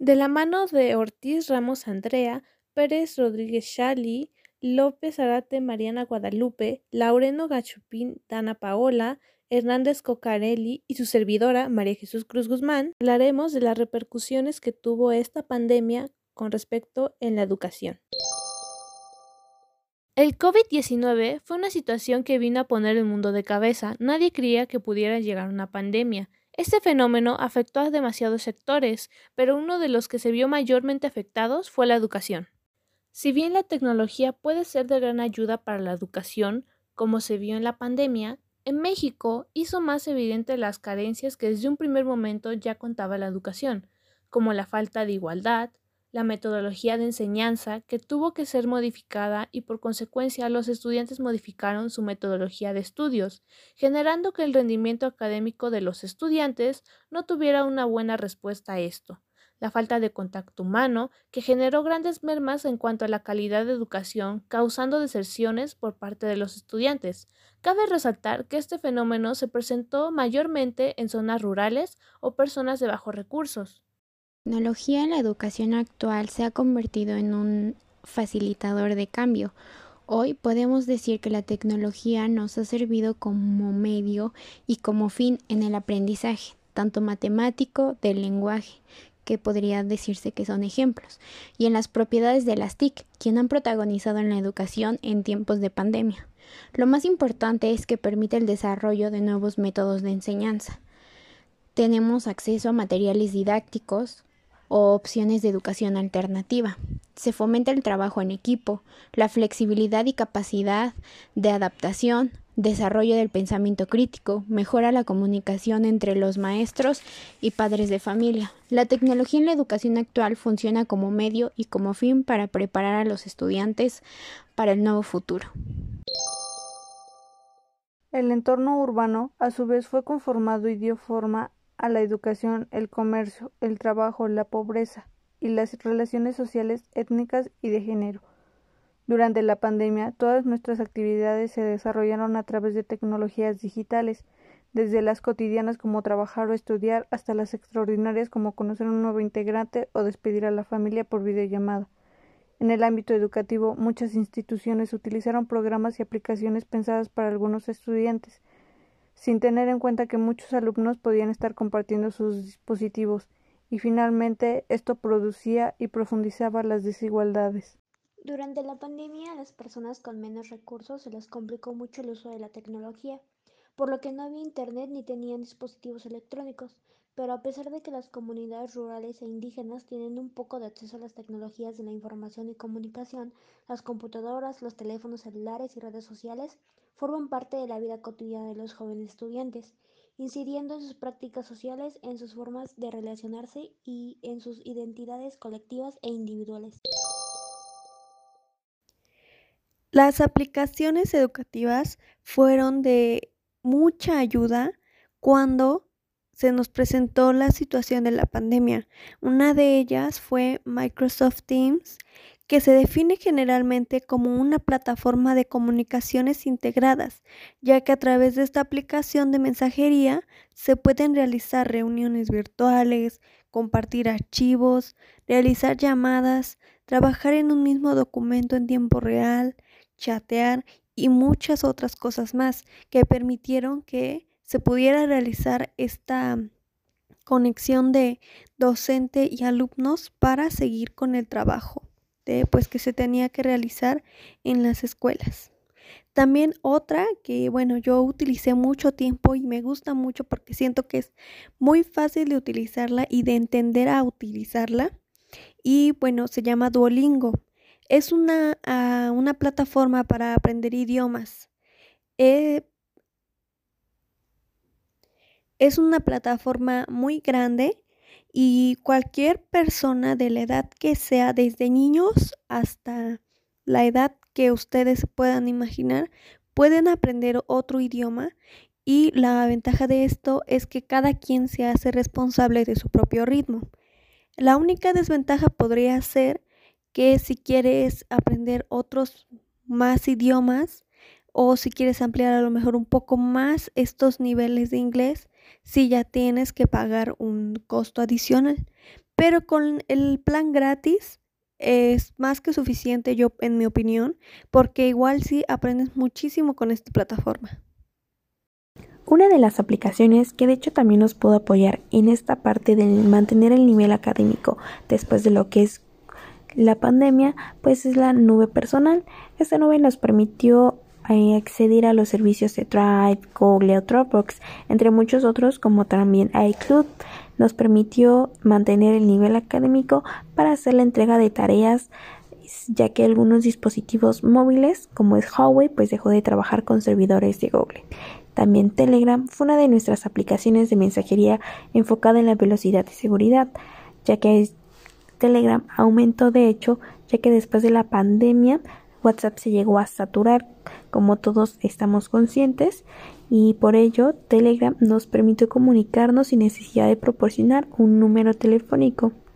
De la mano de Ortiz Ramos Andrea, Pérez Rodríguez Shali, López Arate Mariana Guadalupe, Laureno Gachupín Dana Paola, Hernández Cocarelli y su servidora María Jesús Cruz Guzmán, hablaremos de las repercusiones que tuvo esta pandemia con respecto en la educación. El COVID-19 fue una situación que vino a poner el mundo de cabeza. Nadie creía que pudiera llegar una pandemia. Este fenómeno afectó a demasiados sectores, pero uno de los que se vio mayormente afectados fue la educación. Si bien la tecnología puede ser de gran ayuda para la educación, como se vio en la pandemia, en México hizo más evidente las carencias que desde un primer momento ya contaba la educación, como la falta de igualdad, la metodología de enseñanza que tuvo que ser modificada y por consecuencia los estudiantes modificaron su metodología de estudios, generando que el rendimiento académico de los estudiantes no tuviera una buena respuesta a esto. La falta de contacto humano, que generó grandes mermas en cuanto a la calidad de educación, causando deserciones por parte de los estudiantes. Cabe resaltar que este fenómeno se presentó mayormente en zonas rurales o personas de bajos recursos. Tecnología en la educación actual se ha convertido en un facilitador de cambio. Hoy podemos decir que la tecnología nos ha servido como medio y como fin en el aprendizaje, tanto matemático del lenguaje, que podría decirse que son ejemplos, y en las propiedades de las TIC, quien han protagonizado en la educación en tiempos de pandemia. Lo más importante es que permite el desarrollo de nuevos métodos de enseñanza. Tenemos acceso a materiales didácticos, o opciones de educación alternativa. Se fomenta el trabajo en equipo, la flexibilidad y capacidad de adaptación, desarrollo del pensamiento crítico, mejora la comunicación entre los maestros y padres de familia. La tecnología en la educación actual funciona como medio y como fin para preparar a los estudiantes para el nuevo futuro. El entorno urbano, a su vez, fue conformado y dio forma a la educación, el comercio, el trabajo, la pobreza y las relaciones sociales, étnicas y de género. Durante la pandemia, todas nuestras actividades se desarrollaron a través de tecnologías digitales, desde las cotidianas como trabajar o estudiar hasta las extraordinarias como conocer un nuevo integrante o despedir a la familia por videollamada. En el ámbito educativo, muchas instituciones utilizaron programas y aplicaciones pensadas para algunos estudiantes, sin tener en cuenta que muchos alumnos podían estar compartiendo sus dispositivos y finalmente esto producía y profundizaba las desigualdades. Durante la pandemia a las personas con menos recursos se les complicó mucho el uso de la tecnología, por lo que no había internet ni tenían dispositivos electrónicos, pero a pesar de que las comunidades rurales e indígenas tienen un poco de acceso a las tecnologías de la información y comunicación, las computadoras, los teléfonos celulares y redes sociales forman parte de la vida cotidiana de los jóvenes estudiantes, incidiendo en sus prácticas sociales, en sus formas de relacionarse y en sus identidades colectivas e individuales. Las aplicaciones educativas fueron de mucha ayuda cuando se nos presentó la situación de la pandemia. Una de ellas fue Microsoft Teams, que se define generalmente como una plataforma de comunicaciones integradas, ya que a través de esta aplicación de mensajería se pueden realizar reuniones virtuales, compartir archivos, realizar llamadas, trabajar en un mismo documento en tiempo real, chatear y muchas otras cosas más que permitieron que se pudiera realizar esta conexión de docente y alumnos para seguir con el trabajo pues que se tenía que realizar en las escuelas. También otra que bueno, yo utilicé mucho tiempo y me gusta mucho porque siento que es muy fácil de utilizarla y de entender a utilizarla. Y bueno, se llama Duolingo. Es una, ah, una plataforma para aprender idiomas. Eh, es una plataforma muy grande y cualquier persona de la edad que sea, desde niños hasta la edad que ustedes puedan imaginar, pueden aprender otro idioma y la ventaja de esto es que cada quien se hace responsable de su propio ritmo. La única desventaja podría ser que si quieres aprender otros más idiomas o si quieres ampliar a lo mejor un poco más estos niveles de inglés, si ya tienes que pagar un costo adicional. pero con el plan gratis es más que suficiente yo en mi opinión, porque igual sí aprendes muchísimo con esta plataforma. Una de las aplicaciones que de hecho también nos pudo apoyar en esta parte de mantener el nivel académico después de lo que es la pandemia, pues es la nube personal. Esta nube nos permitió acceder a los servicios de Drive, Google o Dropbox, entre muchos otros como también iCloud. Nos permitió mantener el nivel académico para hacer la entrega de tareas ya que algunos dispositivos móviles como es Huawei pues dejó de trabajar con servidores de Google. También Telegram fue una de nuestras aplicaciones de mensajería enfocada en la velocidad y seguridad, ya que Telegram aumentó de hecho, ya que después de la pandemia WhatsApp se llegó a saturar, como todos estamos conscientes, y por ello Telegram nos permitió comunicarnos sin necesidad de proporcionar un número telefónico.